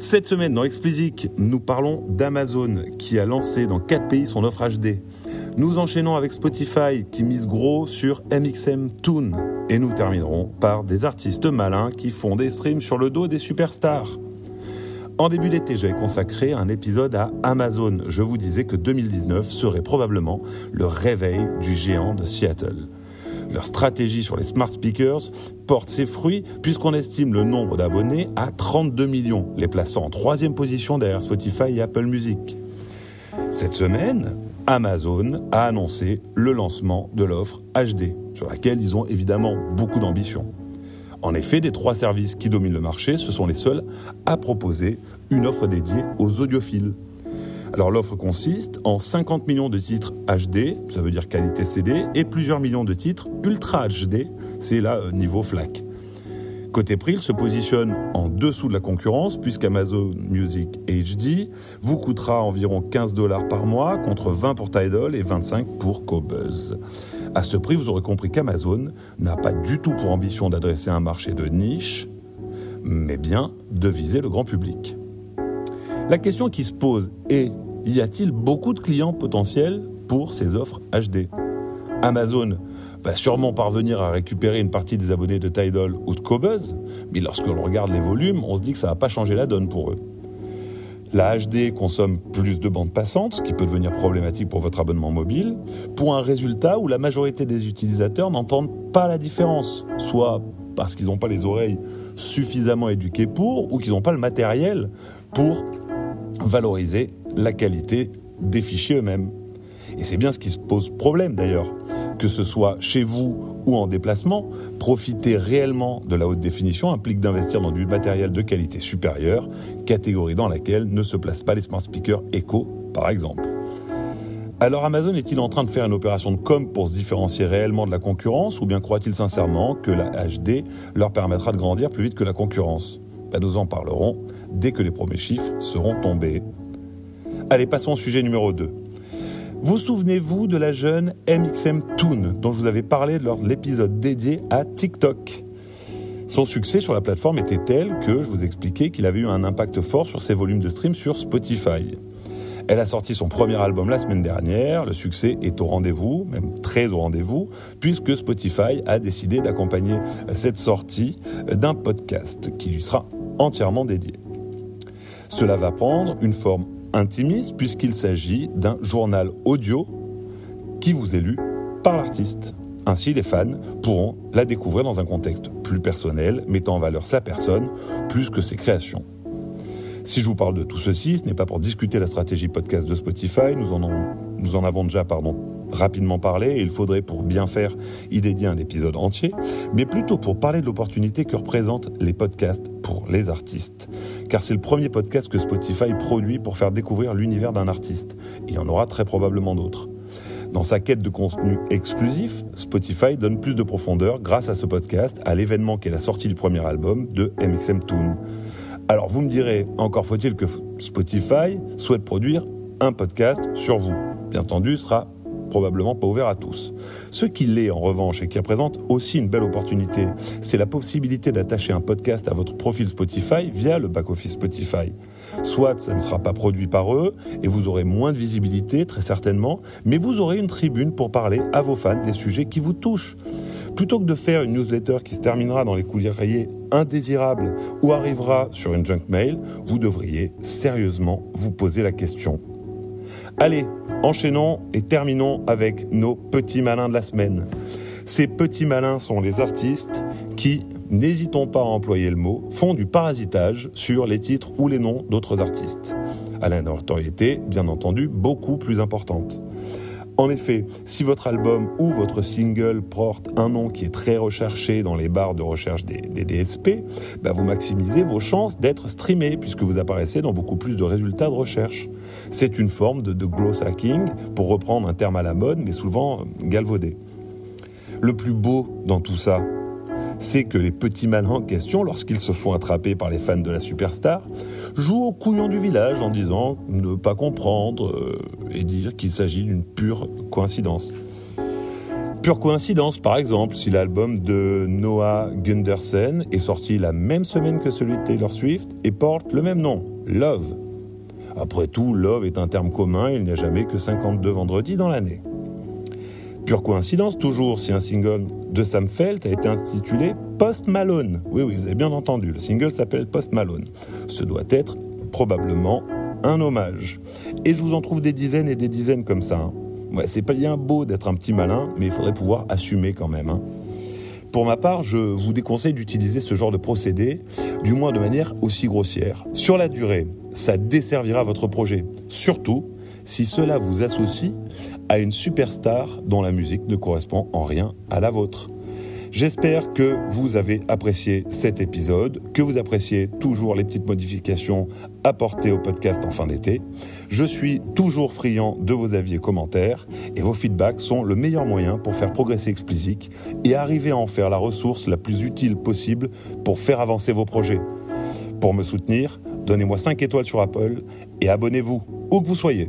Cette semaine dans Explicit, nous parlons d'Amazon qui a lancé dans 4 pays son offre HD. Nous enchaînons avec Spotify qui mise gros sur MXM Tune. Et nous terminerons par des artistes malins qui font des streams sur le dos des superstars. En début d'été, j'avais consacré un épisode à Amazon. Je vous disais que 2019 serait probablement le réveil du géant de Seattle. Leur stratégie sur les smart speakers porte ses fruits puisqu'on estime le nombre d'abonnés à 32 millions, les plaçant en troisième position derrière Spotify et Apple Music. Cette semaine, Amazon a annoncé le lancement de l'offre HD, sur laquelle ils ont évidemment beaucoup d'ambition. En effet, des trois services qui dominent le marché, ce sont les seuls à proposer une offre dédiée aux audiophiles. Alors l'offre consiste en 50 millions de titres HD, ça veut dire qualité CD, et plusieurs millions de titres Ultra HD, c'est là euh, niveau FLAC. Côté prix, il se positionne en dessous de la concurrence puisqu'Amazon Music HD vous coûtera environ 15 dollars par mois contre 20 pour Tidal et 25 pour Cobuzz. À ce prix, vous aurez compris qu'Amazon n'a pas du tout pour ambition d'adresser un marché de niche, mais bien de viser le grand public. La question qui se pose est, y a-t-il beaucoup de clients potentiels pour ces offres HD Amazon va sûrement parvenir à récupérer une partie des abonnés de Tidal ou de Cobuzz, mais lorsque l'on regarde les volumes, on se dit que ça va pas changer la donne pour eux. La HD consomme plus de bandes passantes, ce qui peut devenir problématique pour votre abonnement mobile, pour un résultat où la majorité des utilisateurs n'entendent pas la différence, soit parce qu'ils n'ont pas les oreilles suffisamment éduquées pour, ou qu'ils n'ont pas le matériel pour valoriser la qualité des fichiers eux-mêmes. Et c'est bien ce qui se pose problème d'ailleurs. Que ce soit chez vous ou en déplacement, profiter réellement de la haute définition implique d'investir dans du matériel de qualité supérieure, catégorie dans laquelle ne se placent pas les smart speakers Echo, par exemple. Alors Amazon est-il en train de faire une opération de com pour se différencier réellement de la concurrence ou bien croit-il sincèrement que la HD leur permettra de grandir plus vite que la concurrence? Ben, Nous en parlerons dès que les premiers chiffres seront tombés. Allez, passons au sujet numéro 2. Vous souvenez-vous de la jeune MXM Toon dont je vous avais parlé lors de l'épisode dédié à TikTok? Son succès sur la plateforme était tel que je vous expliquais qu'il avait eu un impact fort sur ses volumes de stream sur Spotify. Elle a sorti son premier album la semaine dernière, le succès est au rendez-vous, même très au rendez-vous, puisque Spotify a décidé d'accompagner cette sortie d'un podcast qui lui sera entièrement dédié. Cela va prendre une forme intimiste puisqu'il s'agit d'un journal audio qui vous est lu par l'artiste. Ainsi, les fans pourront la découvrir dans un contexte plus personnel, mettant en valeur sa personne plus que ses créations. Si je vous parle de tout ceci, ce n'est pas pour discuter la stratégie podcast de Spotify, nous en, avons déjà pardon, rapidement parlé et il faudrait pour bien faire y dédier un épisode entier, mais plutôt pour parler de l'opportunité que représentent les podcasts pour les artistes. Car c'est le premier podcast que Spotify produit pour faire découvrir l'univers d'un artiste. Il y en aura très probablement d'autres. Dans sa quête de contenu exclusif, Spotify donne plus de profondeur grâce à ce podcast à l'événement qu'est la sortie du premier album de MXM Toon. Alors vous me direz, encore faut-il que Spotify souhaite produire un podcast sur vous. Bien entendu, ce sera probablement pas ouvert à tous. Ce qui l'est en revanche et qui représente aussi une belle opportunité, c'est la possibilité d'attacher un podcast à votre profil Spotify via le back-office Spotify. Soit ça ne sera pas produit par eux et vous aurez moins de visibilité très certainement, mais vous aurez une tribune pour parler à vos fans des sujets qui vous touchent. Plutôt que de faire une newsletter qui se terminera dans les courriers indésirables ou arrivera sur une junk mail, vous devriez sérieusement vous poser la question. Allez, enchaînons et terminons avec nos petits malins de la semaine. Ces petits malins sont les artistes qui, n'hésitons pas à employer le mot, font du parasitage sur les titres ou les noms d'autres artistes, à la notoriété, bien entendu, beaucoup plus importante. En effet, si votre album ou votre single porte un nom qui est très recherché dans les barres de recherche des, DSP, bah, vous maximisez vos chances d'être streamé puisque vous apparaissez dans beaucoup plus de résultats de recherche. C'est une forme de, de growth hacking, pour reprendre un terme à la mode, mais souvent galvaudé. Le plus beau dans tout ça, c'est que les petits malins en question, lorsqu'ils se font attraper par les fans de la superstar, jouent au couillon du village en disant ne pas comprendre euh, et dire qu'il s'agit d'une pure coïncidence. Pure coïncidence, par exemple, si l'album de Noah Gundersen est sorti la même semaine que celui de Taylor Swift et porte le même nom, Love. Après tout, Love est un terme commun, il n'y a jamais que 52 vendredis dans l'année. Pure coïncidence, toujours, si un single de Sam Felt a été intitulé Post Malone. Oui, oui, vous avez bien entendu, le single s'appelle Post Malone. Ce doit être probablement un hommage. Et je vous en trouve des dizaines et des dizaines comme ça. Hein. Ouais, c'est pas bien beau d'être un petit malin, mais il faudrait pouvoir assumer quand même. Hein. Pour ma part, je vous déconseille d'utiliser ce genre de procédé, du moins de manière aussi grossière. Sur la durée, ça desservira votre projet. Surtout si cela vous associe à une superstar dont la musique ne correspond en rien à la vôtre. J'espère que vous avez apprécié cet épisode, que vous appréciez toujours les petites modifications apportées au podcast en fin d'été. Je suis toujours friand de vos avis et commentaires et vos feedbacks sont le meilleur moyen pour faire progresser Explicit et arriver à en faire la ressource la plus utile possible pour faire avancer vos projets. Pour me soutenir, donnez-moi 5 étoiles sur Apple et abonnez-vous, où que vous soyez.